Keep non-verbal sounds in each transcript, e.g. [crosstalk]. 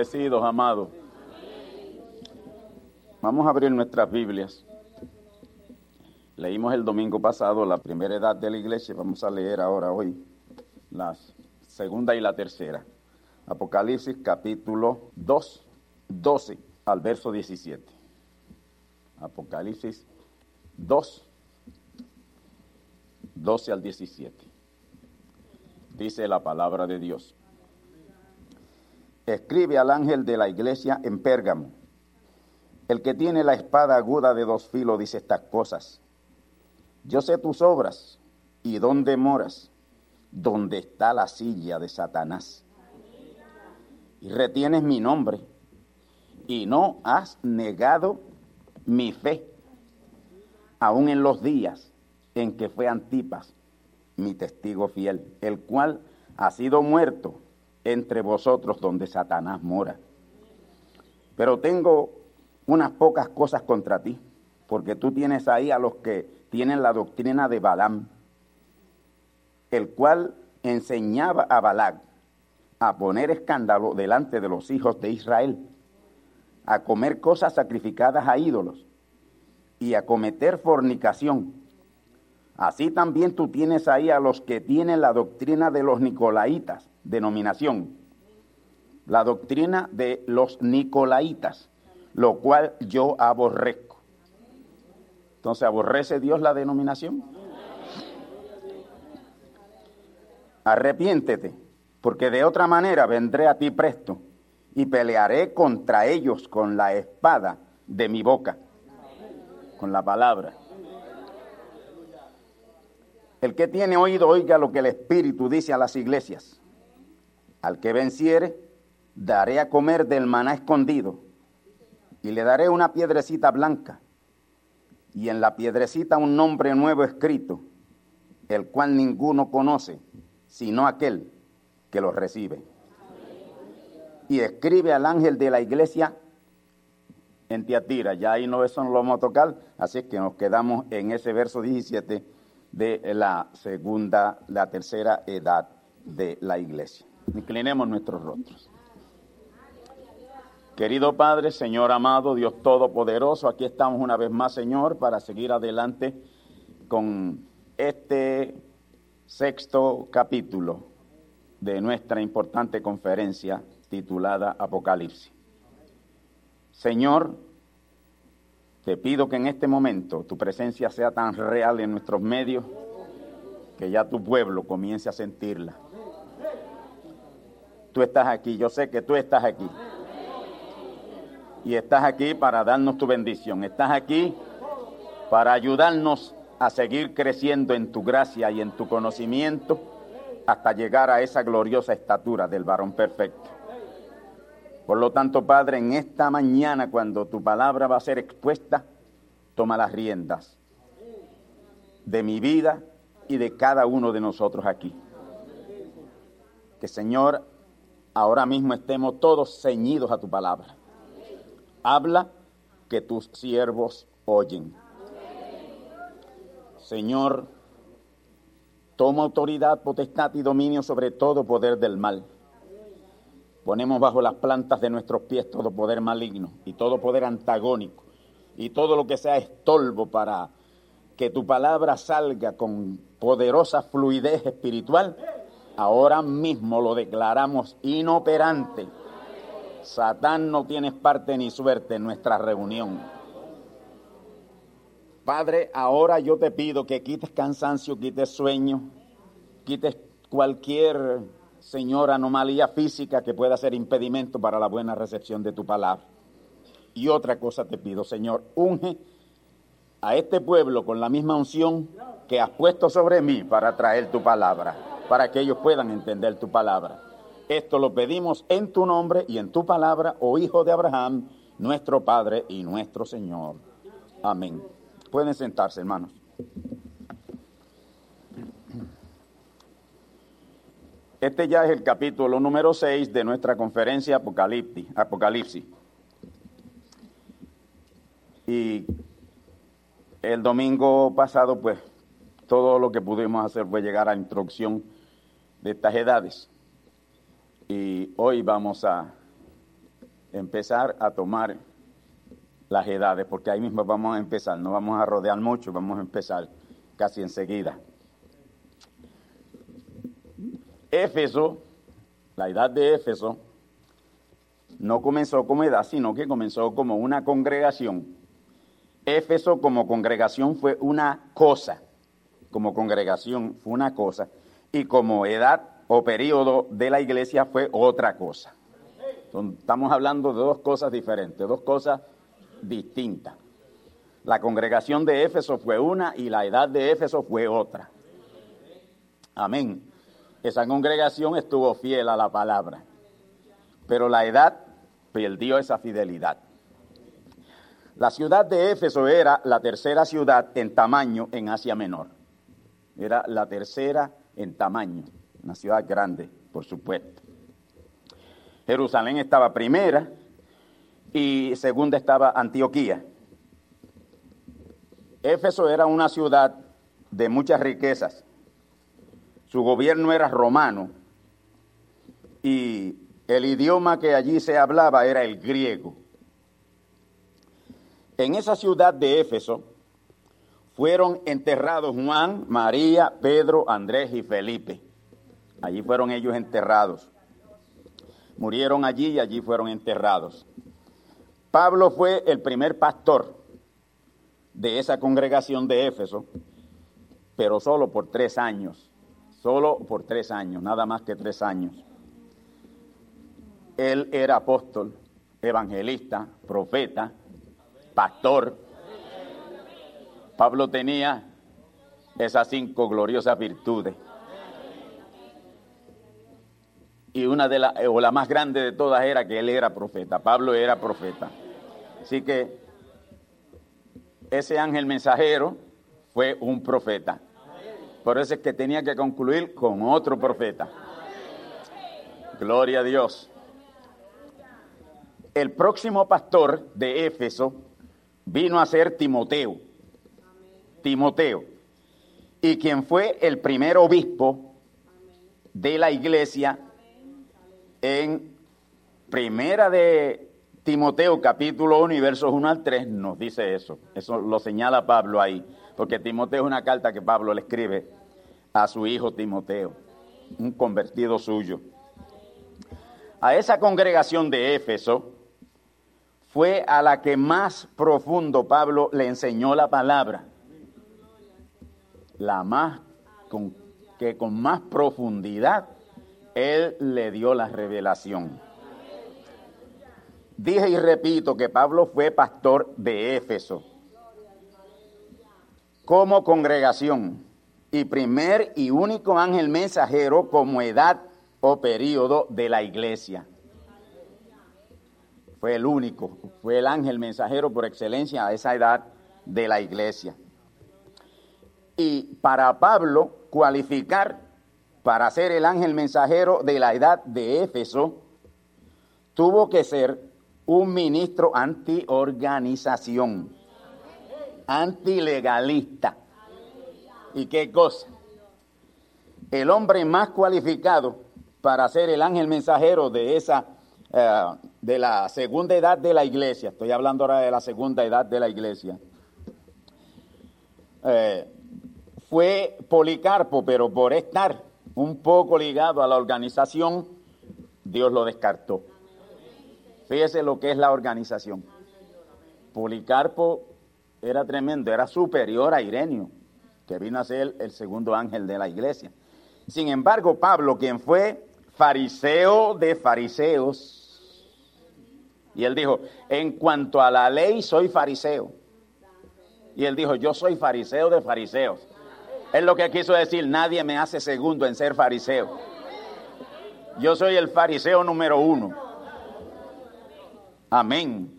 Bendecidos, amados. Vamos a abrir nuestras Biblias. Leímos el domingo pasado la primera edad de la iglesia. Vamos a leer ahora hoy la segunda y la tercera. Apocalipsis capítulo 2, 12 al verso 17. Apocalipsis 2, 12 al 17. Dice la palabra de Dios. Escribe al ángel de la iglesia en Pérgamo. El que tiene la espada aguda de dos filos dice estas cosas. Yo sé tus obras y dónde moras, donde está la silla de Satanás. Y retienes mi nombre y no has negado mi fe, aun en los días en que fue Antipas, mi testigo fiel, el cual ha sido muerto entre vosotros donde Satanás mora. Pero tengo unas pocas cosas contra ti, porque tú tienes ahí a los que tienen la doctrina de Balaam, el cual enseñaba a Balac a poner escándalo delante de los hijos de Israel, a comer cosas sacrificadas a ídolos y a cometer fornicación. Así también tú tienes ahí a los que tienen la doctrina de los nicolaitas, denominación, la doctrina de los nicolaitas, lo cual yo aborrezco. Entonces, ¿aborrece Dios la denominación? Arrepiéntete, porque de otra manera vendré a ti presto y pelearé contra ellos con la espada de mi boca, con la palabra. El que tiene oído oiga lo que el Espíritu dice a las iglesias. Al que venciere, daré a comer del maná escondido y le daré una piedrecita blanca y en la piedrecita un nombre nuevo escrito, el cual ninguno conoce, sino aquel que lo recibe. Y escribe al ángel de la iglesia en Tiatira, ya ahí no eso no lo vamos a tocar, así que nos quedamos en ese verso 17 de la segunda, la tercera edad de la iglesia. Inclinemos nuestros rostros. Querido Padre, Señor amado, Dios Todopoderoso, aquí estamos una vez más, Señor, para seguir adelante con este sexto capítulo de nuestra importante conferencia titulada Apocalipsis. Señor, te pido que en este momento tu presencia sea tan real en nuestros medios que ya tu pueblo comience a sentirla. Tú estás aquí, yo sé que tú estás aquí. Y estás aquí para darnos tu bendición. Estás aquí para ayudarnos a seguir creciendo en tu gracia y en tu conocimiento hasta llegar a esa gloriosa estatura del varón perfecto. Por lo tanto, Padre, en esta mañana, cuando tu palabra va a ser expuesta, toma las riendas de mi vida y de cada uno de nosotros aquí. Que Señor, ahora mismo estemos todos ceñidos a tu palabra. Habla que tus siervos oyen. Señor, toma autoridad, potestad y dominio sobre todo poder del mal. Ponemos bajo las plantas de nuestros pies todo poder maligno y todo poder antagónico y todo lo que sea estolvo para que tu palabra salga con poderosa fluidez espiritual. Ahora mismo lo declaramos inoperante. Satán no tienes parte ni suerte en nuestra reunión. Padre, ahora yo te pido que quites cansancio, quites sueño, quites cualquier, Señor, anomalía física que pueda ser impedimento para la buena recepción de tu palabra. Y otra cosa te pido, Señor, unge a este pueblo con la misma unción que has puesto sobre mí para traer tu palabra, para que ellos puedan entender tu palabra. Esto lo pedimos en tu nombre y en tu palabra, oh Hijo de Abraham, nuestro Padre y nuestro Señor. Amén. Pueden sentarse, hermanos. Este ya es el capítulo número 6 de nuestra conferencia Apocalipsis. Y el domingo pasado, pues, todo lo que pudimos hacer fue llegar a la introducción de estas edades. Y hoy vamos a empezar a tomar las edades, porque ahí mismo vamos a empezar, no vamos a rodear mucho, vamos a empezar casi enseguida. Éfeso, la edad de Éfeso, no comenzó como edad, sino que comenzó como una congregación. Éfeso como congregación fue una cosa, como congregación fue una cosa, y como edad o periodo de la iglesia fue otra cosa. Estamos hablando de dos cosas diferentes, dos cosas distinta. La congregación de Éfeso fue una y la edad de Éfeso fue otra. Amén. Esa congregación estuvo fiel a la palabra, pero la edad perdió esa fidelidad. La ciudad de Éfeso era la tercera ciudad en tamaño en Asia Menor. Era la tercera en tamaño, una ciudad grande, por supuesto. Jerusalén estaba primera y segunda estaba Antioquía. Éfeso era una ciudad de muchas riquezas. Su gobierno era romano y el idioma que allí se hablaba era el griego. En esa ciudad de Éfeso fueron enterrados Juan, María, Pedro, Andrés y Felipe. Allí fueron ellos enterrados. Murieron allí y allí fueron enterrados. Pablo fue el primer pastor de esa congregación de Éfeso, pero solo por tres años, solo por tres años, nada más que tres años. Él era apóstol, evangelista, profeta, pastor. Pablo tenía esas cinco gloriosas virtudes. Y una de las, o la más grande de todas era que él era profeta. Pablo era profeta. Así que ese ángel mensajero fue un profeta. Por eso es que tenía que concluir con otro profeta. Gloria a Dios. El próximo pastor de Éfeso vino a ser Timoteo. Timoteo. Y quien fue el primer obispo de la iglesia en primera de Timoteo capítulo 1 y versos 1 al 3 nos dice eso. Eso lo señala Pablo ahí, porque Timoteo es una carta que Pablo le escribe a su hijo Timoteo, un convertido suyo. A esa congregación de Éfeso fue a la que más profundo Pablo le enseñó la palabra. La más con, que con más profundidad él le dio la revelación. Dije y repito que Pablo fue pastor de Éfeso. Como congregación, y primer y único ángel mensajero como edad o periodo de la iglesia. Fue el único, fue el ángel mensajero por excelencia a esa edad de la iglesia. Y para Pablo cualificar para ser el ángel mensajero de la edad de Éfeso, tuvo que ser un ministro antiorganización, antilegalista. ¿Y qué cosa? El hombre más cualificado para ser el ángel mensajero de esa eh, de la segunda edad de la iglesia, estoy hablando ahora de la segunda edad de la iglesia, eh, fue Policarpo, pero por estar un poco ligado a la organización, Dios lo descartó. Fíjese lo que es la organización. Policarpo era tremendo, era superior a Irenio, que vino a ser el segundo ángel de la iglesia. Sin embargo, Pablo, quien fue fariseo de fariseos, y él dijo, en cuanto a la ley soy fariseo. Y él dijo, yo soy fariseo de fariseos. Es lo que quiso decir, nadie me hace segundo en ser fariseo. Yo soy el fariseo número uno. Amén.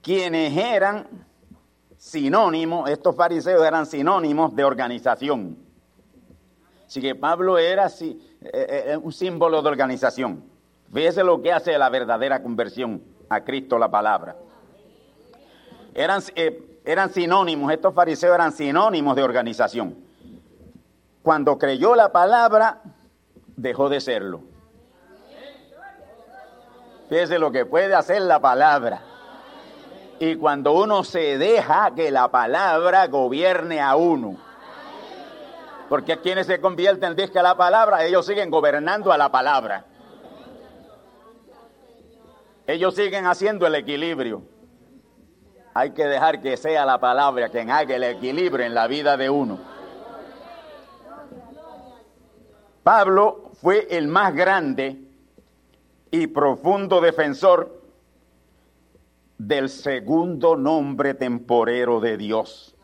Quienes eran sinónimos, estos fariseos eran sinónimos de organización. Así que Pablo era eh, eh, un símbolo de organización. Fíjese lo que hace la verdadera conversión a Cristo la palabra. Eran, eh, eran sinónimos, estos fariseos eran sinónimos de organización. Cuando creyó la palabra, dejó de serlo. Fíjese lo que puede hacer la palabra. Y cuando uno se deja que la palabra gobierne a uno. Porque quienes se convierten a la palabra, ellos siguen gobernando a la palabra. Ellos siguen haciendo el equilibrio. Hay que dejar que sea la palabra quien haga el equilibrio en la vida de uno. Pablo fue el más grande y profundo defensor del segundo nombre temporero de Dios,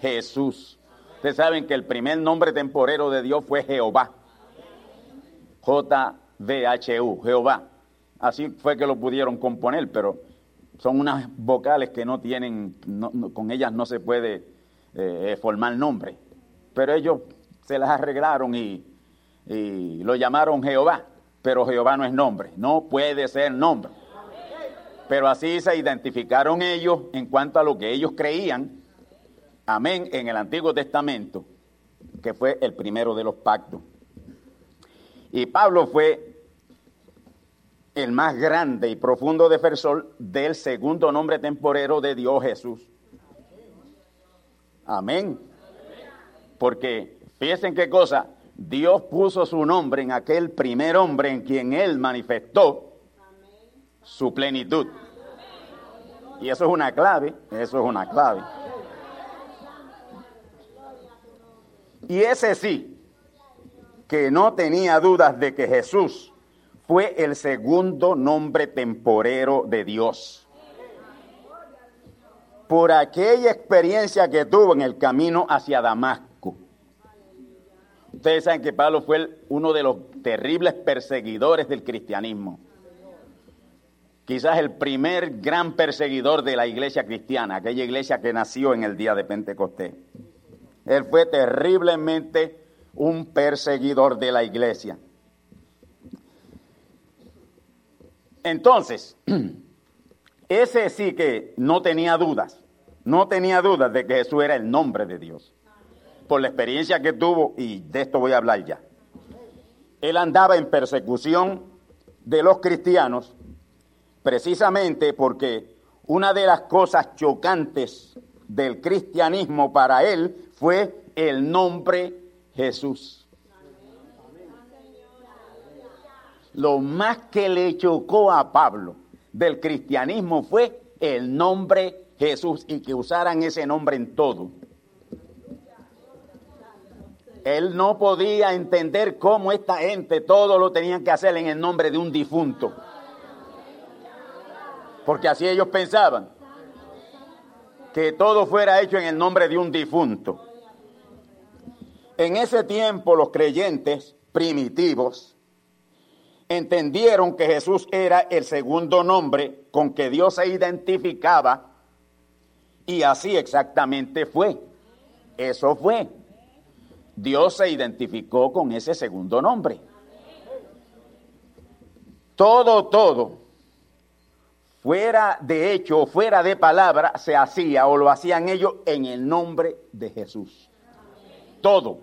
Jesús. Ustedes saben que el primer nombre temporero de Dios fue Jehová. J-V-H-U, Jehová. Así fue que lo pudieron componer, pero son unas vocales que no tienen, con ellas no se puede eh, formar nombre. Pero ellos se las arreglaron y, y lo llamaron Jehová, pero Jehová no es nombre, no puede ser nombre. Pero así se identificaron ellos en cuanto a lo que ellos creían, amén, en el Antiguo Testamento, que fue el primero de los pactos. Y Pablo fue el más grande y profundo defensor del segundo nombre temporero de Dios Jesús. Amén. Porque fíjense qué cosa, Dios puso su nombre en aquel primer hombre en quien Él manifestó su plenitud. Y eso es una clave, eso es una clave. Y ese sí, que no tenía dudas de que Jesús fue el segundo nombre temporero de Dios. Por aquella experiencia que tuvo en el camino hacia Damasco. Ustedes saben que Pablo fue uno de los terribles perseguidores del cristianismo. Quizás el primer gran perseguidor de la iglesia cristiana, aquella iglesia que nació en el día de Pentecostés. Él fue terriblemente un perseguidor de la iglesia. Entonces, [clears throat] ese sí que no tenía dudas, no tenía dudas de que Jesús era el nombre de Dios, por la experiencia que tuvo, y de esto voy a hablar ya. Él andaba en persecución de los cristianos, precisamente porque una de las cosas chocantes del cristianismo para él fue el nombre Jesús. lo más que le chocó a Pablo del cristianismo fue el nombre Jesús y que usaran ese nombre en todo. Él no podía entender cómo esta gente todo lo tenían que hacer en el nombre de un difunto. Porque así ellos pensaban. Que todo fuera hecho en el nombre de un difunto. En ese tiempo los creyentes primitivos entendieron que Jesús era el segundo nombre con que Dios se identificaba y así exactamente fue. Eso fue. Dios se identificó con ese segundo nombre. Todo, todo, fuera de hecho o fuera de palabra, se hacía o lo hacían ellos en el nombre de Jesús. Todo,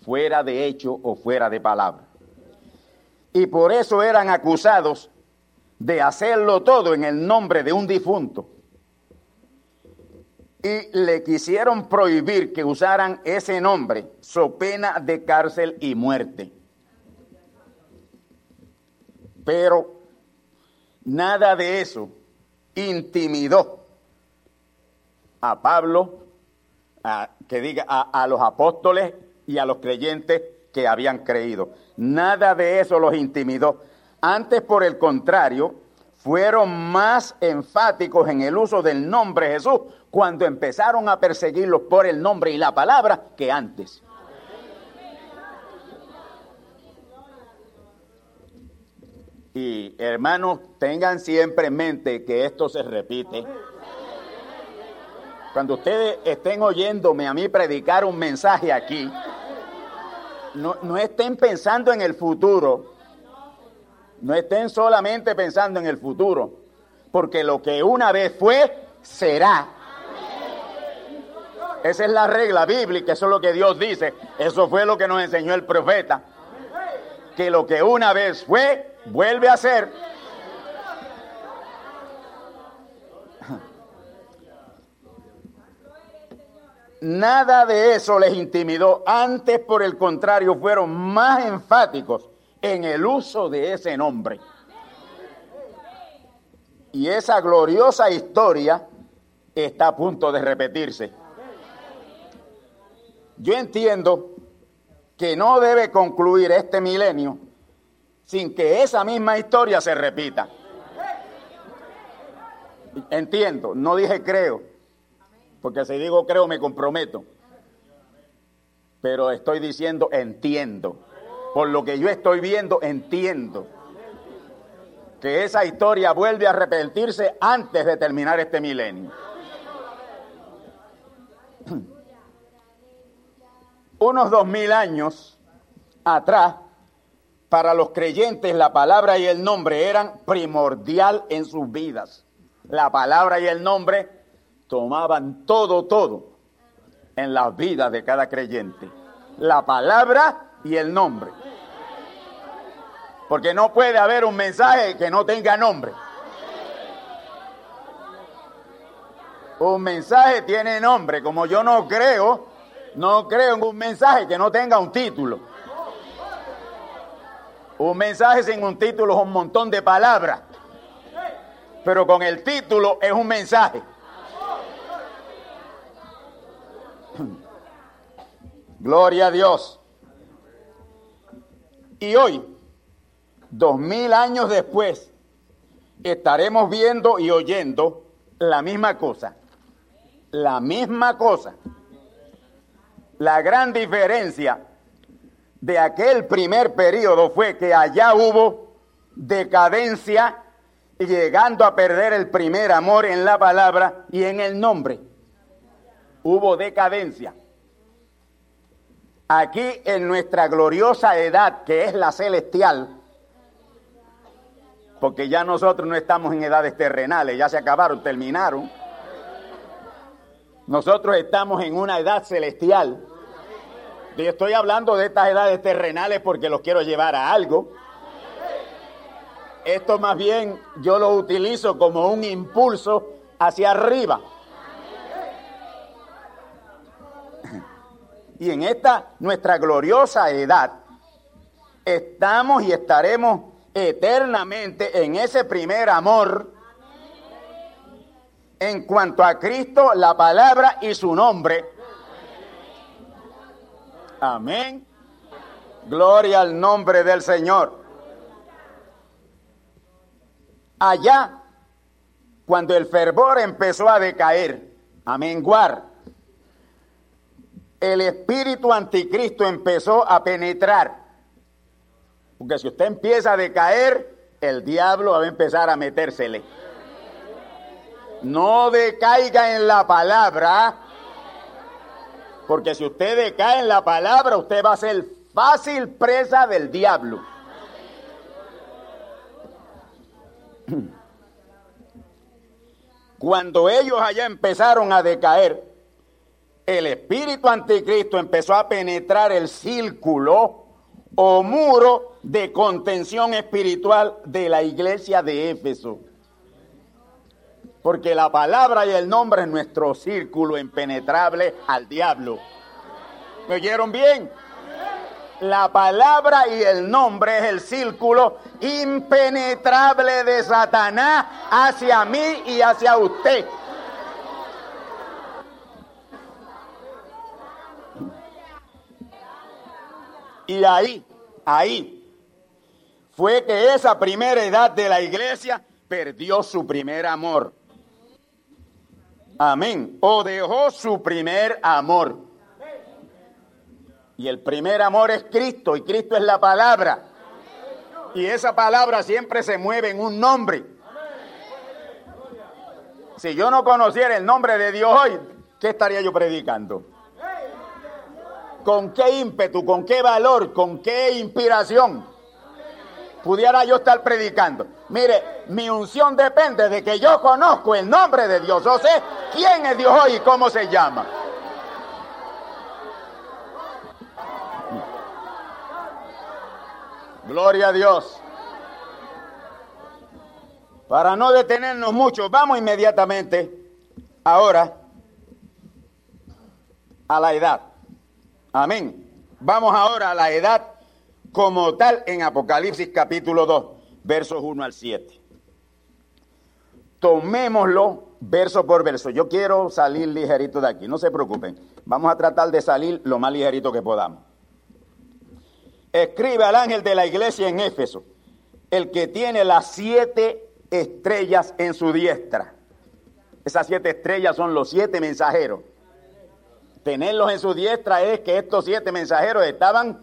fuera de hecho o fuera de palabra y por eso eran acusados de hacerlo todo en el nombre de un difunto. Y le quisieron prohibir que usaran ese nombre, so pena de cárcel y muerte. Pero nada de eso intimidó a Pablo, a, que diga a los apóstoles y a los creyentes que habían creído. Nada de eso los intimidó. Antes, por el contrario, fueron más enfáticos en el uso del nombre Jesús cuando empezaron a perseguirlos por el nombre y la palabra que antes. Y hermanos, tengan siempre en mente que esto se repite. Cuando ustedes estén oyéndome a mí predicar un mensaje aquí, no, estén pensando en el futuro. No estén solamente pensando en el futuro. Porque lo que una vez fue, será. Esa es la regla bíblica, eso es lo que Dios dice. Eso fue lo que nos enseñó el profeta. Que lo que una vez fue, vuelve a ser. Nada de eso les intimidó. Antes, por el contrario, fueron más enfáticos en el uso de ese nombre. Y esa gloriosa historia está a punto de repetirse. Yo entiendo que no debe concluir este milenio sin que esa misma historia se repita. Entiendo, no dije creo porque si digo creo me comprometo. Pero estoy diciendo entiendo. Por lo que yo estoy viendo, entiendo. Que esa historia vuelve a repetirse antes de terminar este milenio. Unos dos mil años atrás, para los creyentes la palabra y el nombre eran primordial en sus vidas. La palabra y el nombre tomaban todo, todo en la vida de cada creyente. La palabra y el nombre. Porque no puede haber un mensaje que no tenga nombre. Un mensaje tiene nombre, como yo no creo, no creo en un mensaje que no tenga un título. Un mensaje sin un título es un montón de palabras, pero con el título es un mensaje. [clears throat] Gloria a Dios. Y hoy, dos mil años después, estaremos viendo y oyendo la misma cosa. La misma cosa. La gran diferencia de aquel primer periodo fue que allá hubo decadencia llegando a perder el primer amor en la palabra y en el nombre. Hubo decadencia. Aquí en nuestra gloriosa edad, que es la celestial, porque ya nosotros no estamos en edades terrenales, ya se acabaron, terminaron. Nosotros estamos en una edad celestial. Y estoy hablando de estas edades terrenales porque los quiero llevar a algo. Esto más bien yo lo utilizo como un impulso hacia arriba. y en esta nuestra gloriosa edad, estamos y estaremos eternamente en ese primer amor en cuanto a Cristo, la palabra y su nombre. Amén. Gloria al nombre del Señor. Allá, cuando el fervor empezó a decaer, a menguar, el espíritu anticristo empezó a penetrar. Porque si usted empieza a decaer, el diablo va a empezar a metérsele. No decaiga en la palabra, porque si usted decae en la palabra, usted va a ser fácil presa del diablo. [clears throat] Cuando ellos allá empezaron a decaer, el espíritu anticristo empezó a penetrar el círculo o muro de contención espiritual de la iglesia de Éfeso. Porque la palabra y el nombre es nuestro círculo impenetrable al diablo. ¿Me oyeron bien? La palabra y el nombre es el círculo impenetrable de Satanás hacia mí y hacia usted. Y ahí, ahí, fue que esa primera edad de la iglesia perdió su primer amor. Amén. O dejó su primer amor. Y el primer amor es Cristo y Cristo es la palabra. Y esa palabra siempre se mueve en un nombre. Si yo no conociera el nombre de Dios hoy, ¿qué estaría yo predicando? ¿Con qué ímpetu, con qué valor, con qué inspiración pudiera yo estar predicando? Mire, mi unción depende de que yo conozco el nombre de Dios. Yo sé quién es Dios hoy y cómo se llama. Gloria a Dios. Para no detenernos mucho, vamos inmediatamente ahora a la edad. Amén. Vamos ahora a la edad como tal en Apocalipsis capítulo 2, versos 1 al 7. Tomémoslo verso por verso. Yo quiero salir ligerito de aquí, no se preocupen. Vamos a tratar de salir lo más ligerito que podamos. Escribe al ángel de la iglesia en Éfeso, el que tiene las siete estrellas en su diestra. Esas siete estrellas son los siete mensajeros. Tenerlos en su diestra es que estos siete mensajeros estaban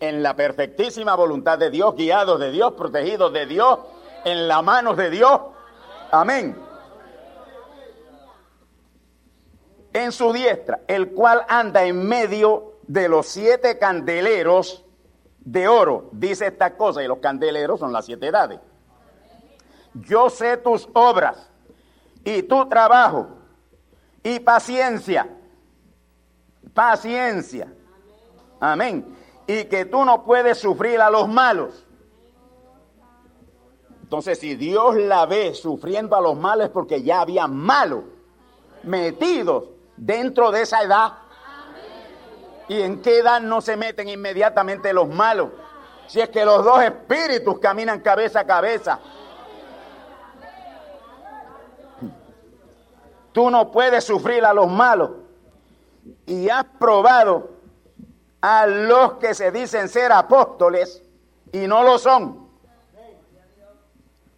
en la perfectísima voluntad de Dios, guiados de Dios, protegidos de Dios, en la manos de Dios. Amén. En su diestra, el cual anda en medio de los siete candeleros de oro. Dice esta cosa, y los candeleros son las siete edades. Yo sé tus obras y tu trabajo y paciencia. Paciencia. Amén. Y que tú no puedes sufrir a los malos. Entonces, si Dios la ve sufriendo a los malos es porque ya había malos metidos dentro de esa edad. ¿Y en qué edad no se meten inmediatamente los malos? Si es que los dos espíritus caminan cabeza a cabeza. Tú no puedes sufrir a los malos. Y has probado a los que se dicen ser apóstoles y no lo son.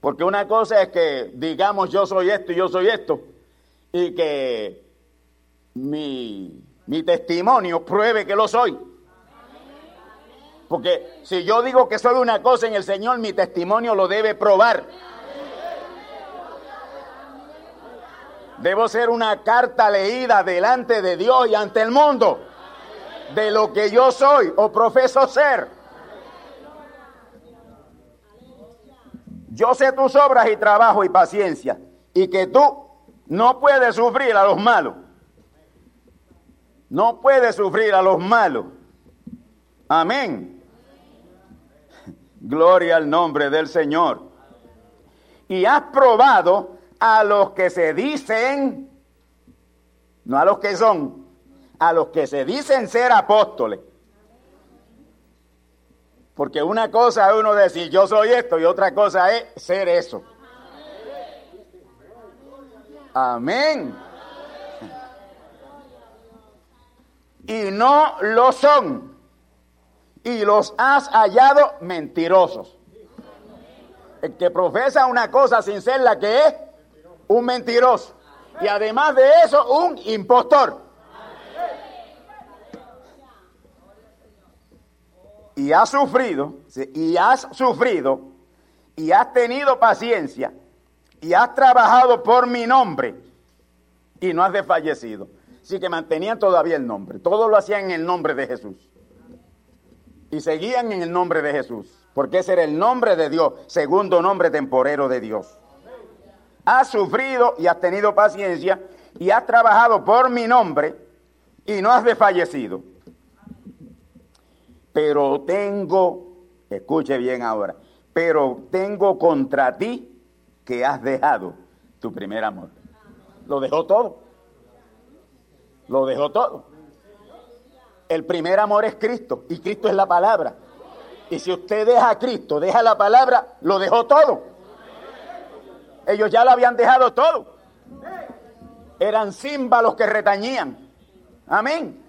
Porque una cosa es que digamos yo soy esto y yo soy esto. Y que mi, mi testimonio pruebe que lo soy. Porque si yo digo que soy una cosa en el Señor, mi testimonio lo debe probar. Debo ser una carta leída delante de Dios y ante el mundo de lo que yo soy o profeso ser. Yo sé tus obras y trabajo y paciencia y que tú no puedes sufrir a los malos. No puedes sufrir a los malos. Amén. Gloria al nombre del Señor. Y has probado a los que se dicen, no a los que son, a los que se dicen ser apóstoles. Porque una cosa uno decir yo soy esto y otra cosa es ser eso. Amén. Y no lo son. Y los has hallado mentirosos. El que profesa una cosa sin ser la que es, un mentiroso. Y además de eso, un impostor. Y has sufrido, y has sufrido, y has tenido paciencia, y has trabajado por mi nombre, y no has desfallecido. Así que mantenían todavía el nombre. Todo lo hacían en el nombre de Jesús. Y seguían en el nombre de Jesús. Porque ese era el nombre de Dios, segundo nombre temporero de Dios. Has sufrido y has tenido paciencia y has trabajado por mi nombre y no has desfallecido. Pero tengo, escuche bien ahora, pero tengo contra ti que has dejado tu primer amor. Lo dejó todo. Lo dejó todo. El primer amor es Cristo y Cristo es la palabra. Y si usted deja a Cristo, deja la palabra, lo dejó todo. Ellos ya lo habían dejado todo. Eran címbalos que retañían. Amén.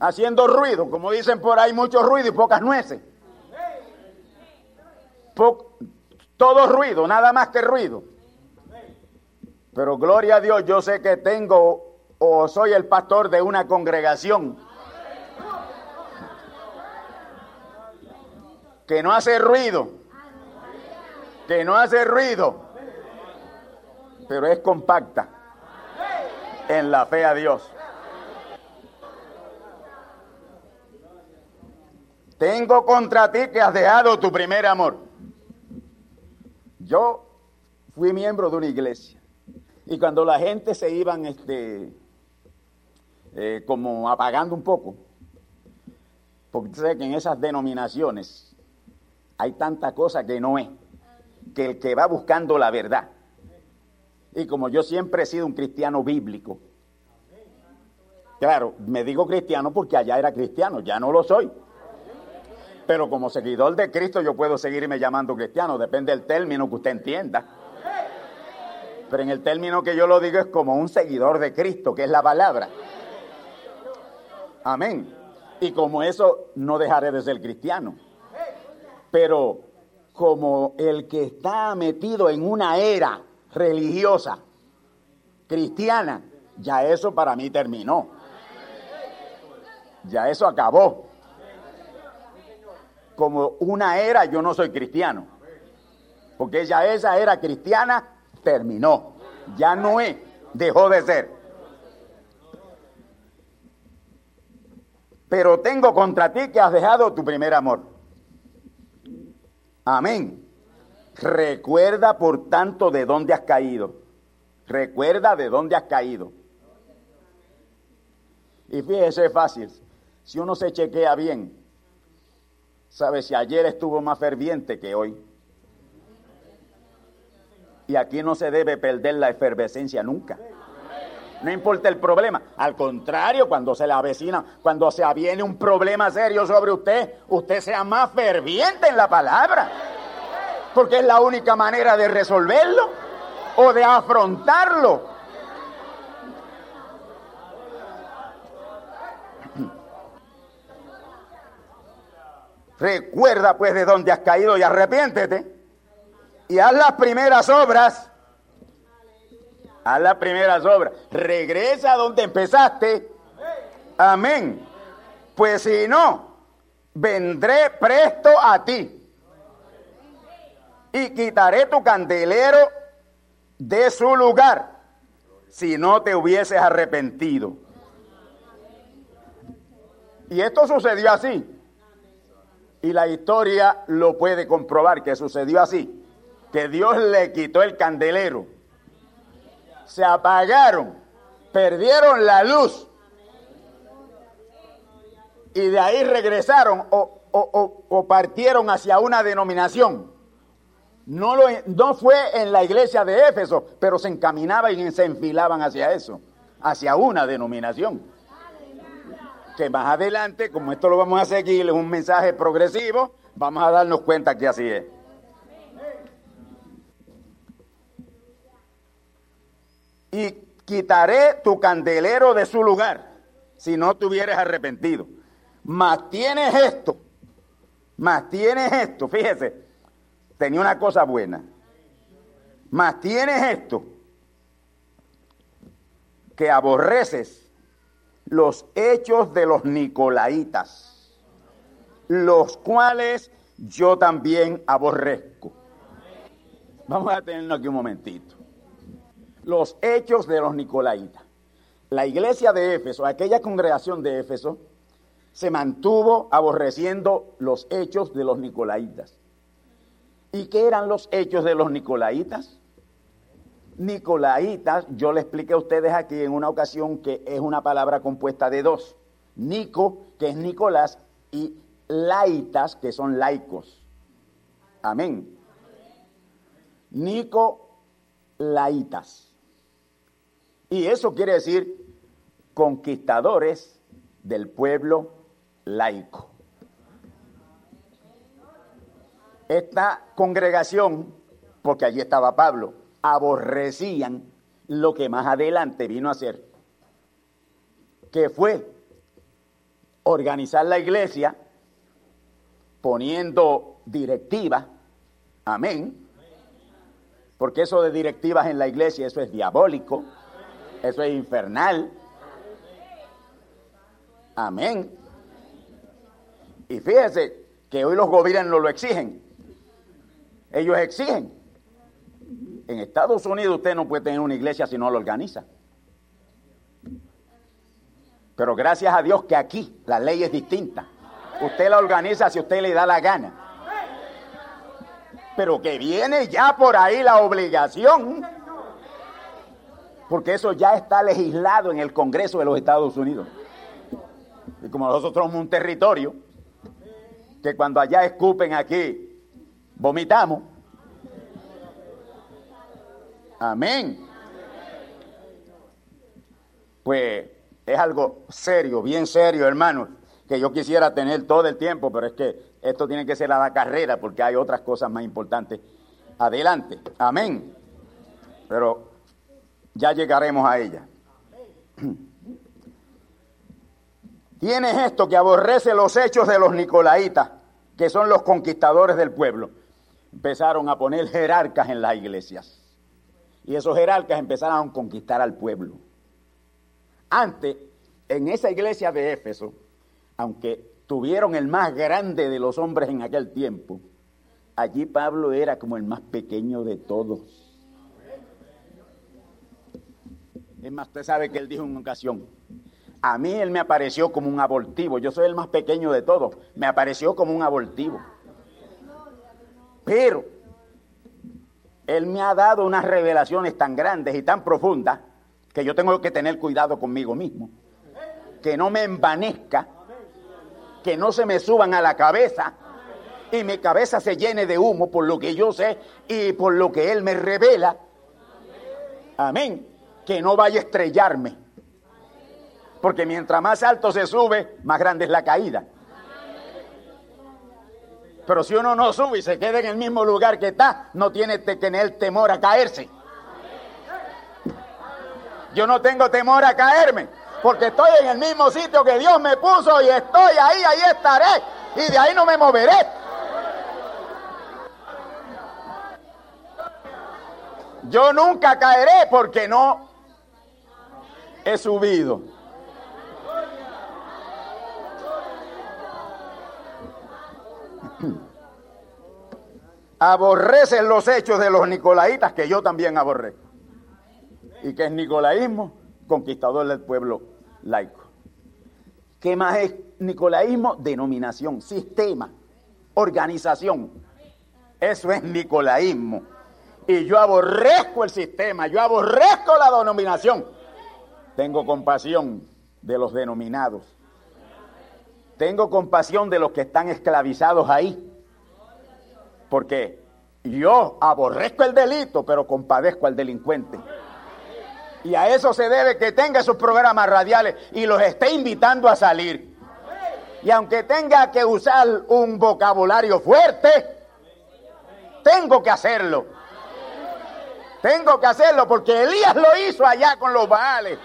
Haciendo ruido, como dicen por ahí, mucho ruido y pocas nueces. todo ruido, nada más que ruido. Pero gloria a Dios, yo sé que tengo o soy el pastor de una congregación que no hace ruido, que no hace ruido, pero es compacta en la fe a Dios. Tengo contra ti que has dejado tu primer amor. Yo fui miembro de una iglesia y cuando la gente se iban este, eh, como apagando un poco, porque sé que en esas denominaciones hay tanta cosa que no es, que el que va buscando la verdad. Y como yo siempre he sido un cristiano bíblico, claro, me digo cristiano porque allá era cristiano, ya no lo soy. Pero como seguidor de Cristo yo puedo seguirme llamando cristiano, depende del término que usted entienda. Pero en el término que yo lo digo es como un seguidor de Cristo, que es la palabra. Amén. Y como eso no dejaré de ser cristiano. Pero como el que está metido en una era religiosa, cristiana, ya eso para mí terminó. Ya eso acabó. Como una era yo no soy cristiano. Porque ya esa era cristiana terminó. Ya no es, dejó de ser. Pero tengo contra ti que has dejado tu primer amor. Amén. Recuerda, por tanto, de dónde has caído. Recuerda de dónde has caído. Y fíjese, es fácil. Si uno se chequea bien, sabe si ayer estuvo más ferviente que hoy. Y aquí no se debe perder la efervescencia nunca. No importa el problema. Al contrario, cuando se le avecina, cuando se aviene un problema serio sobre usted, usted sea más ferviente en la palabra. Porque es la única manera de resolverlo o de afrontarlo. Recuerda pues de dónde has caído y arrepiéntete y haz las primeras obras. Haz las primeras obras. Regresa a donde empezaste. Amén. Pues si no, vendré presto a ti. Y quitaré tu candelero de su lugar si no te hubieses arrepentido. Y esto sucedió así. Y la historia lo puede comprobar que sucedió así que Dios le quitó el candelero. Se apagaron, perdieron la luz. Y de ahí regresaron o, partieron hacia una denominación. No, lo, no fue en la iglesia de Éfeso, pero se encaminaban y se enfilaban hacia eso, hacia una denominación. Que más adelante, como esto lo vamos a seguir, es un mensaje progresivo, vamos a darnos cuenta que así es. y quitaré tu candelero de su lugar si no te arrepentido. Mas tienes esto, mas tienes esto, fíjese, tenía una cosa buena. Mas tienes esto, que aborreces los hechos de los Nicolaitas, los cuales yo también aborrezco. Vamos a tenerlo aquí un momentito. Los hechos de los Nicolaitas. La iglesia de Éfeso, aquella congregación de Éfeso, se mantuvo aborreciendo los hechos de los Nicolaitas. ¿Y qué eran los hechos de los Nicolaitas? Nicolaitas, yo le expliqué a ustedes aquí en una ocasión que es una palabra compuesta de dos. Nico, que es Nicolás, y laitas, que son laicos. Amén. Nicolaitas. Y eso quiere decir conquistadores del pueblo laico. Esta congregación, porque allí estaba Pablo, aborrecían lo que más adelante vino a hacer, que fue organizar la iglesia poniendo directivas, amén, porque eso de directivas en la iglesia, eso es diabólico, eso es infernal, amén. Y fíjese que hoy los gobiernos lo exigen, ellos exigen en Estados Unidos usted no puede tener una iglesia si no lo organiza. Pero gracias a Dios que aquí la ley es distinta. Usted la organiza si usted le da la gana. Pero que viene ya por ahí la obligación. Porque eso ya está legislado en el Congreso de los Estados Unidos. Y como nosotros somos un territorio, que cuando allá escupen aquí, vomitamos, Amén. Pues es algo serio, bien serio, hermanos, que yo quisiera tener todo el tiempo, pero es que esto tiene que ser a la carrera porque hay otras cosas más importantes. Adelante. Amén. Pero ya llegaremos a ella. [clears throat] Tienes esto que aborrece los hechos de los nicolaitas, que son los conquistadores del pueblo. Empezaron a poner jerarcas en las iglesias y esos jerarcas empezaron a conquistar al pueblo. Antes, en esa iglesia de Éfeso, aunque tuvieron el más grande de los hombres en aquel tiempo, allí Pablo era como el más pequeño de todos. Es más, usted sabe que él dijo en una ocasión, a mí él me apareció como un abortivo, yo soy el más pequeño de todos, me apareció como un abortivo. Pero él me ha dado unas revelaciones tan grandes y tan profundas que yo tengo que tener cuidado conmigo mismo. Que no me envanezca, que no se me suban a la cabeza y mi cabeza se llene de humo por lo que yo sé y por lo que Él me revela. Amén. Que no vaya a estrellarme. Porque mientras más alto se sube, más grande es la caída. Pero si uno no sube y se queda en el mismo lugar que está, no tiene que tener temor a caerse. Yo no tengo temor a caerme, porque estoy en el mismo sitio que Dios me puso y estoy ahí, ahí estaré, y de ahí no me moveré. Yo nunca caeré porque no he subido. Aborrecen los hechos de los nicolaitas, que yo también aborré. ¿Y que es nicolaísmo? Conquistador del pueblo laico. ¿Qué más es nicolaísmo? Denominación, sistema, organización. Eso es nicolaísmo. Y yo aborrezco el sistema, yo aborrezco la denominación. Tengo compasión de los denominados. Tengo compasión de los que están esclavizados ahí porque yo aborrezco el delito, pero compadezco al delincuente. Y a eso se debe que tenga sus programas radiales y los esté invitando a salir. Y aunque tenga que usar un vocabulario fuerte, tengo que hacerlo. Tengo que hacerlo porque Elías lo hizo allá con los Baales.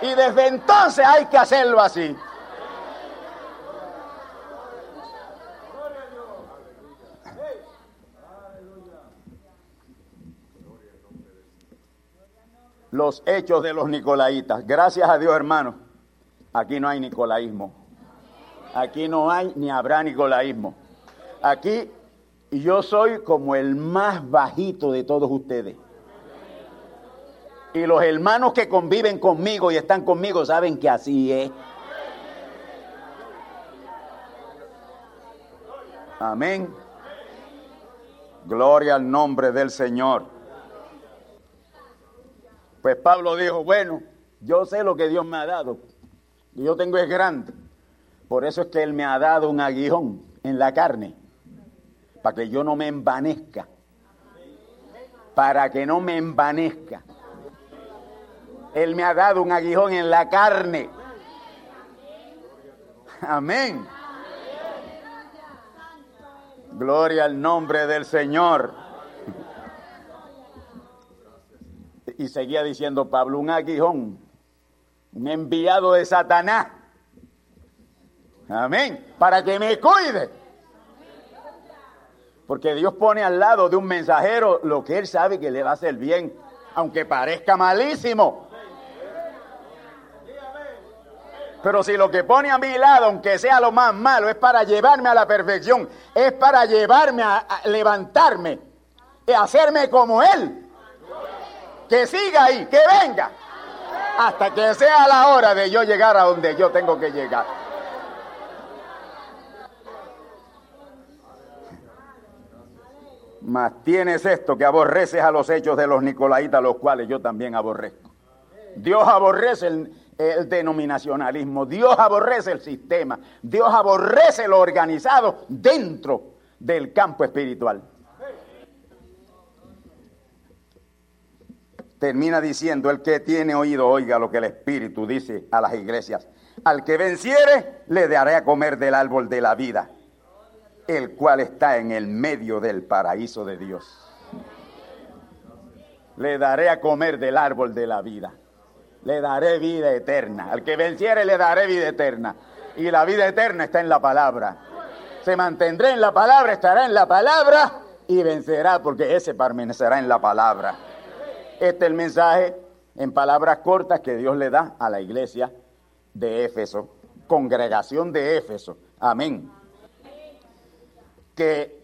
Y desde entonces hay que hacerlo así. Los hechos de los nicolaitas. Gracias a Dios, hermano, Aquí no hay nicolaísmo. Aquí no hay ni habrá nicolaísmo. Aquí yo soy como el más bajito de todos ustedes. Y los hermanos que conviven conmigo y están conmigo saben que así es. Amén. Gloria al nombre del Señor. Pues Pablo dijo, bueno, yo sé lo que Dios me ha dado. Yo tengo es grande. Por eso es que Él me ha dado un aguijón en la carne. Para que yo no me envanezca. Para que no me envanezca. Él me ha dado un aguijón en la carne. Amén. Gloria al nombre del Señor. Y seguía diciendo Pablo, un aguijón, un enviado de Satanás. Amén. Para que me cuide. Porque Dios pone al lado de un mensajero lo que él sabe que le va a hacer bien, aunque parezca malísimo. Pero si lo que pone a mi lado, aunque sea lo más malo, es para llevarme a la perfección, es para llevarme a, levantarme y hacerme como Él, que siga ahí, que venga, hasta que sea la hora de yo llegar a donde yo tengo que llegar. Mas tienes esto que aborreces a los hechos de los nicolaitas, los cuales yo también aborrezco. Dios aborrece el, el denominacionalismo. Dios aborrece el sistema. Dios aborrece lo organizado dentro del campo espiritual. Termina diciendo, el que tiene oído, oiga lo que el Espíritu dice a las iglesias. Al que venciere, le daré a comer del árbol de la vida, el cual está en el medio del paraíso de Dios. Le daré a comer del árbol de la vida le daré vida eterna. Al que venciere le daré vida eterna. Y la vida eterna está en la palabra. Se mantendrá en la palabra, estará en la palabra y vencerá porque ese permanecerá en la palabra. Este es el mensaje en palabras cortas que Dios le da a la iglesia de Éfeso, congregación de Éfeso. Amén. Que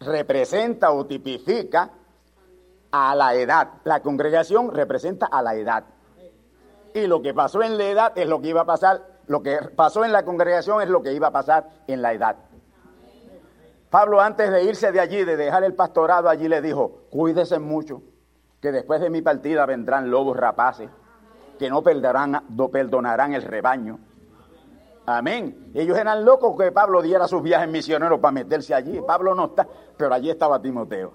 representa o tipifica a la edad. La congregación representa a la edad. Y lo que pasó en la edad es lo que iba a pasar, lo que pasó en la congregación es lo que iba a pasar en la edad. Pablo antes de irse de allí, de dejar el pastorado allí, le dijo, cuídese mucho, que después de mi partida vendrán lobos rapaces, que no no perdonarán el rebaño. Amén. Ellos eran locos que Pablo diera sus viajes misioneros para meterse allí. Pablo no está, pero allí estaba Timoteo.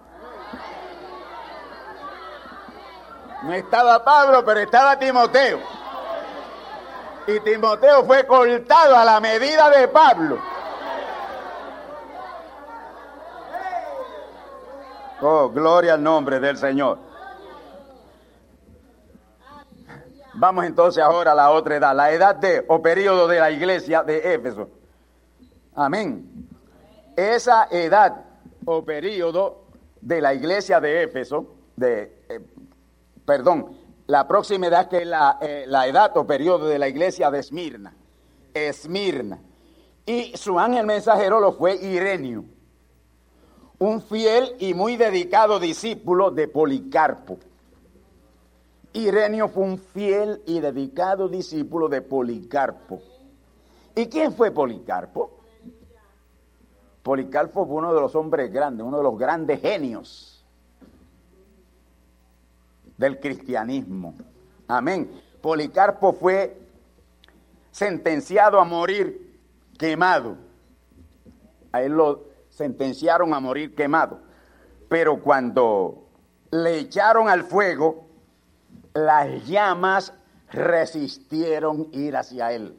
No estaba Pablo, pero estaba Timoteo. Y Timoteo fue cortado a la medida de Pablo. Oh, gloria al nombre del Señor. Vamos entonces ahora a la otra edad, la edad de o periodo de la iglesia de Éfeso. Amén. Esa edad o periodo de la iglesia de Éfeso, de eh, perdón, la próxima edad que es la, eh, la edad o periodo de la iglesia de Esmirna. Esmirna. Y su ángel mensajero lo fue Irenio, un fiel y muy dedicado discípulo de Policarpo. Irenio fue un fiel y dedicado discípulo de Policarpo. ¿Y quién fue Policarpo? Policarpo fue uno de los hombres grandes, uno de los grandes genios del cristianismo. Amén. Policarpo fue sentenciado a morir quemado. A él lo sentenciaron a morir quemado. Pero cuando le echaron al fuego, las llamas resistieron ir hacia él.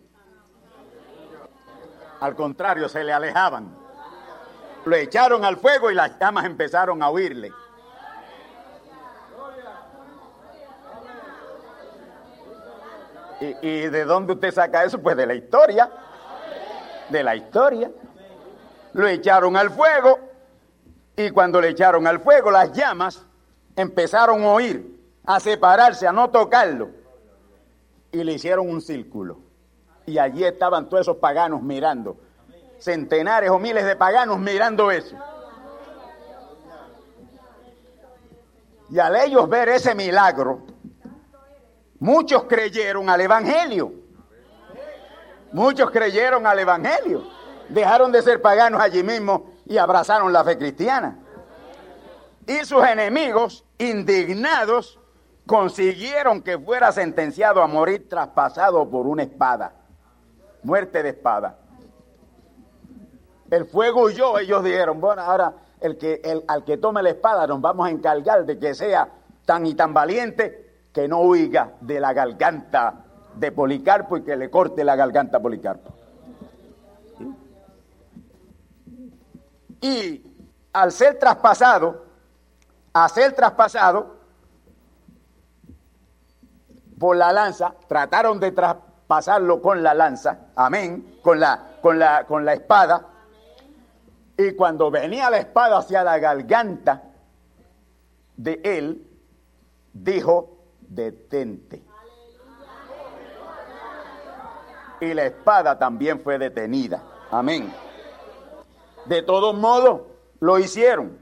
Al contrario, se le alejaban. Lo echaron al fuego y las llamas empezaron a huirle. ¿Y, de dónde usted saca eso? Pues de la historia. De la historia. Lo echaron al fuego y cuando le echaron al fuego las llamas empezaron a oír, a separarse, a no tocarlo. Y le hicieron un círculo. Y allí estaban todos esos paganos mirando. Centenares o miles de paganos mirando eso. Y al ellos ver ese milagro, muchos creyeron al Evangelio. Muchos creyeron al Evangelio. Dejaron de ser paganos allí mismo y abrazaron la fe cristiana. Y sus enemigos, indignados, consiguieron que fuera sentenciado a morir traspasado por una espada. Muerte de espada. El fuego huyó, ellos dijeron, bueno, ahora el que, el, al que tome la espada nos vamos a encargar de que sea tan y tan valiente que no huiga de la garganta de Policarpo y que le corte la garganta a Policarpo. Y al ser traspasado, a ser traspasado por la lanza, trataron de traspasarlo con la lanza, amén, con la, con la, con la espada, y cuando venía la espada hacia la garganta de él, dijo, detente. Y la espada también fue detenida. Amén. De todos modos, lo hicieron.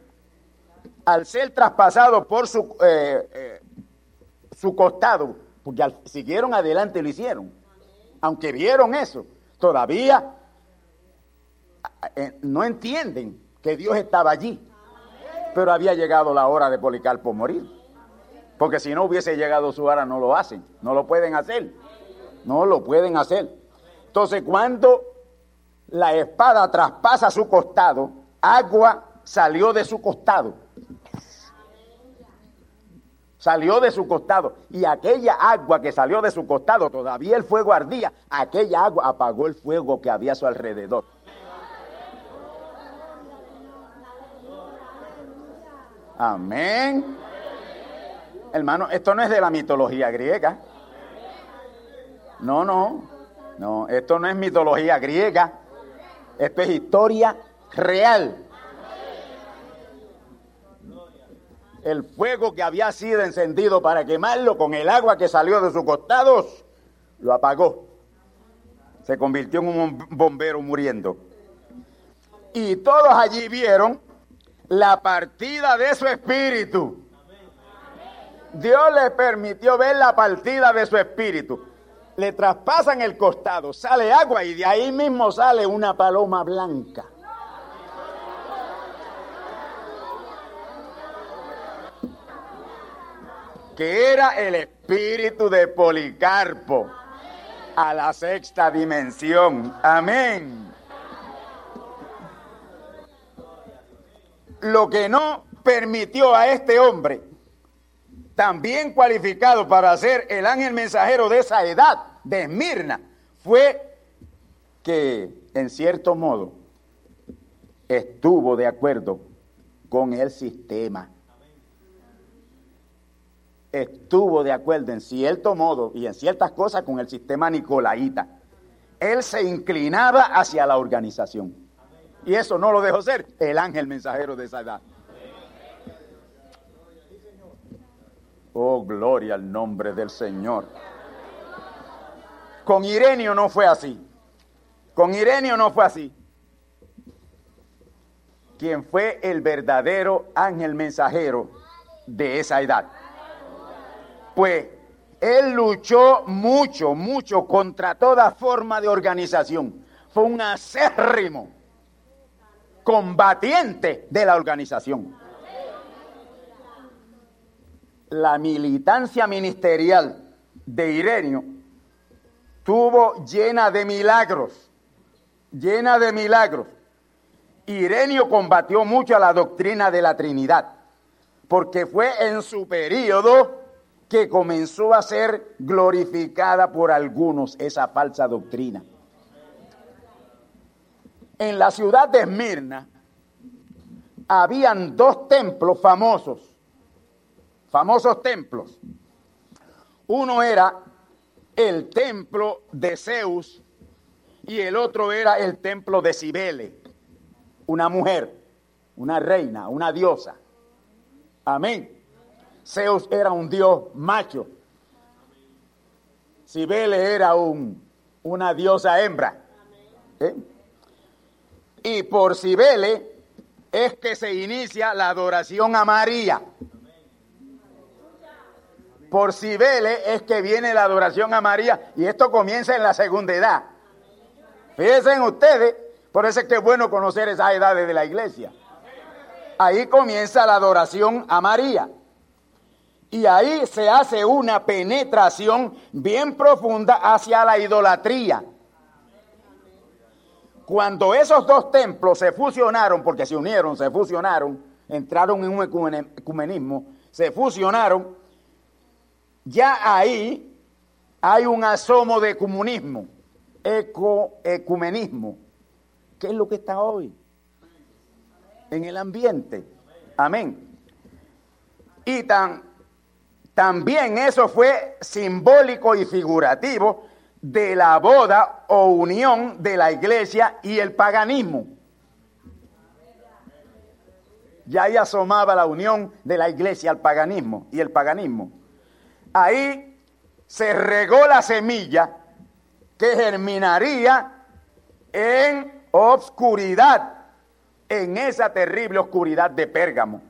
Al ser traspasado por su, eh, eh, su costado, porque al, siguieron adelante lo hicieron. Aunque vieron eso, todavía eh, no entienden que Dios estaba allí. Pero había llegado la hora de Policarpo morir. Porque si no hubiese llegado su hora, no lo hacen. No lo pueden hacer. No lo pueden hacer. Entonces, cuando la espada traspasa su costado, agua salió de su costado. Salió de su costado. Y aquella agua que salió de su costado, todavía el fuego ardía. Aquella agua apagó el fuego que había a su alrededor. Amén. Hermano, esto no es de la mitología griega. No, no, no, esto no es mitología griega. Esto es historia real. El fuego que había sido encendido para quemarlo con el agua que salió de sus costados, lo apagó. Se convirtió en un bombero muriendo. Y todos allí vieron la partida de su espíritu. Dios le permitió ver la partida de su espíritu. Le traspasan el costado, sale agua y de ahí mismo sale una paloma blanca. Que era el espíritu de Policarpo a la sexta dimensión. Amén. lo que no permitió a este hombre, también cualificado para ser el ángel mensajero de esa edad, de Esmirna, fue que en cierto modo estuvo de acuerdo con el sistema. Estuvo de acuerdo en cierto modo y en ciertas cosas con el sistema nicolaíta. Él se inclinaba hacia la organización. Y eso no lo dejó ser el ángel mensajero de esa edad. Oh, gloria al nombre del Señor. Con Irenio no fue así. Con Irenio no fue así. Quien fue el verdadero ángel mensajero de esa edad. Pues él luchó mucho, mucho contra toda forma de organización. Fue un acérrimo combatiente de la organización. La militancia ministerial de Irenio tuvo llena de milagros, llena de milagros. Irenio combatió mucho a la doctrina de la Trinidad, porque fue en su periodo que comenzó a ser glorificada por algunos esa falsa doctrina en la ciudad de Esmirna habían dos templos famosos, famosos templos. Uno era el templo de Zeus y el otro era el templo de Cibele, una mujer, una reina, una diosa. Amén. Zeus era un dios macho. Cibele era un, una diosa hembra. ¿Eh? Y por Cibele es que se inicia la adoración a María. Por Cibele es que viene la adoración a María y esto comienza en la segunda edad. Fíjense en ustedes, por eso es que es bueno conocer esas edades de la iglesia. Ahí comienza la adoración a María. Y ahí se hace una penetración bien profunda hacia la idolatría. Cuando esos dos templos se fusionaron, porque se unieron, se fusionaron, entraron en un ecumenismo, se fusionaron, ya ahí hay un asomo de comunismo, ecumenismo. ¿Qué es lo que está hoy? En el ambiente. Amén. Y tan, también eso fue simbólico y figurativo de la boda o unión de la iglesia y el paganismo. Ya ahí asomaba la unión de la iglesia al paganismo y el paganismo. Ahí se regó la semilla que germinaría en obscuridad, en esa terrible oscuridad de Pérgamo.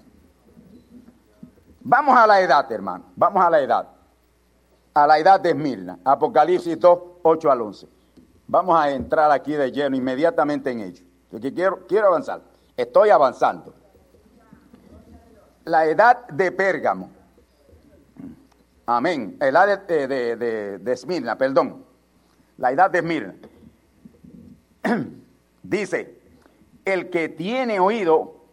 Vamos a la edad, hermano, vamos a la edad a la edad de Esmirna. Apocalipsis 2, 8 al 11. Vamos a entrar aquí de lleno inmediatamente en ello. Porque quiero, quiero avanzar. Estoy avanzando. La edad de Pérgamo. Amén. La edad de, de, de, Esmirna, perdón. La edad de Esmirna. [clears throat] Dice, el que tiene oído,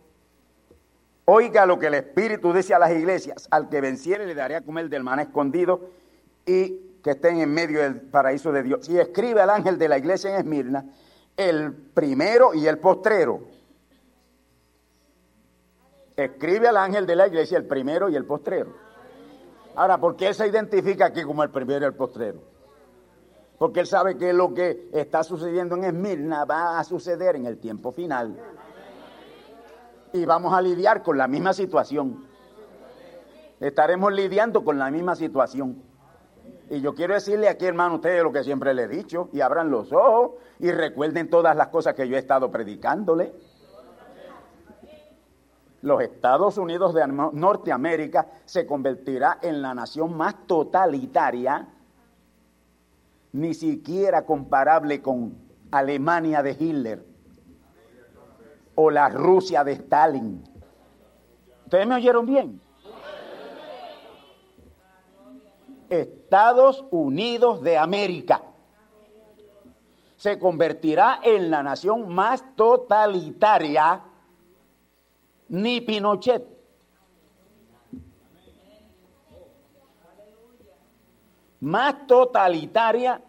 oiga lo que el Espíritu dice a las iglesias. Al que venciere le daré a comer del maná escondido y que estén en medio del paraíso de Dios. Y escribe al ángel de la iglesia en Esmirna el primero y el postrero. Escribe al ángel de la iglesia el primero y el postrero. Ahora, ¿por qué se identifica aquí como el primero y el postrero? Porque él sabe que lo que está sucediendo en Esmirna va a suceder en el tiempo final. Y vamos a lidiar con la misma situación. Estaremos lidiando con la misma situación. Y yo quiero decirle aquí, hermano, ustedes lo que siempre le he dicho, y abran los ojos y recuerden todas las cosas que yo he estado predicándole. Los Estados Unidos de Norteamérica se convertirá en la nación más totalitaria, ni siquiera comparable con Alemania de Hitler o la Rusia de Stalin. ¿Ustedes me oyeron bien? Estados Unidos de América. Se convertirá en la nación más totalitaria, ni Pinochet. Más totalitaria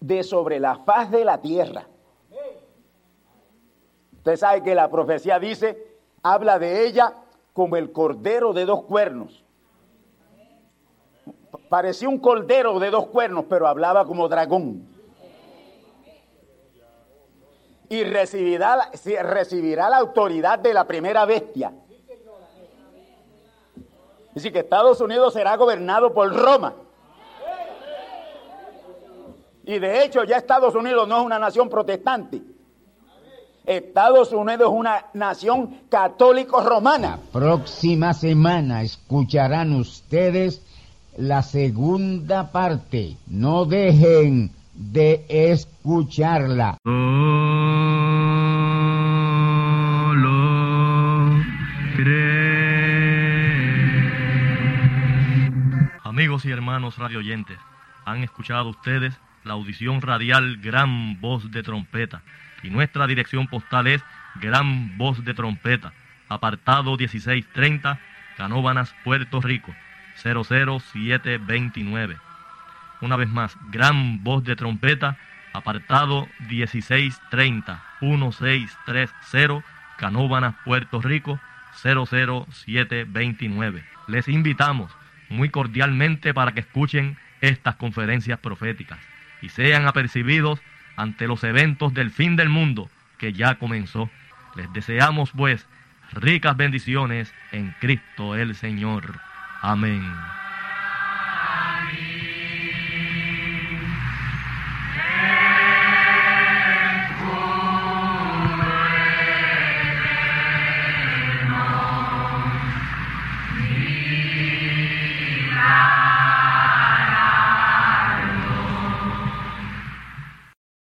de sobre la faz de la tierra. Usted sabe que la profecía dice, habla de ella como el cordero de dos cuernos. Parecía un cordero de dos cuernos, pero hablaba como dragón. Y recibirá, recibirá la autoridad de la primera bestia. Dice que Estados Unidos será gobernado por Roma. Y de hecho ya Estados Unidos no es una nación protestante. Estados Unidos es una nación católico romana. Próxima semana escucharán ustedes la segunda parte. No dejen de escucharla. Amigos y hermanos radioyentes, han escuchado ustedes la audición radial Gran Voz de Trompeta y nuestra dirección postal es Gran Voz de Trompeta, apartado 1630, Canóbanas, Puerto Rico 00729. Una vez más, gran voz de trompeta, apartado 1630 1630, Canóbanas, Puerto Rico 00729. Les invitamos muy cordialmente para que escuchen estas conferencias proféticas y sean apercibidos ante los eventos del fin del mundo que ya comenzó. Les deseamos pues ricas bendiciones en Cristo el Señor. Amén.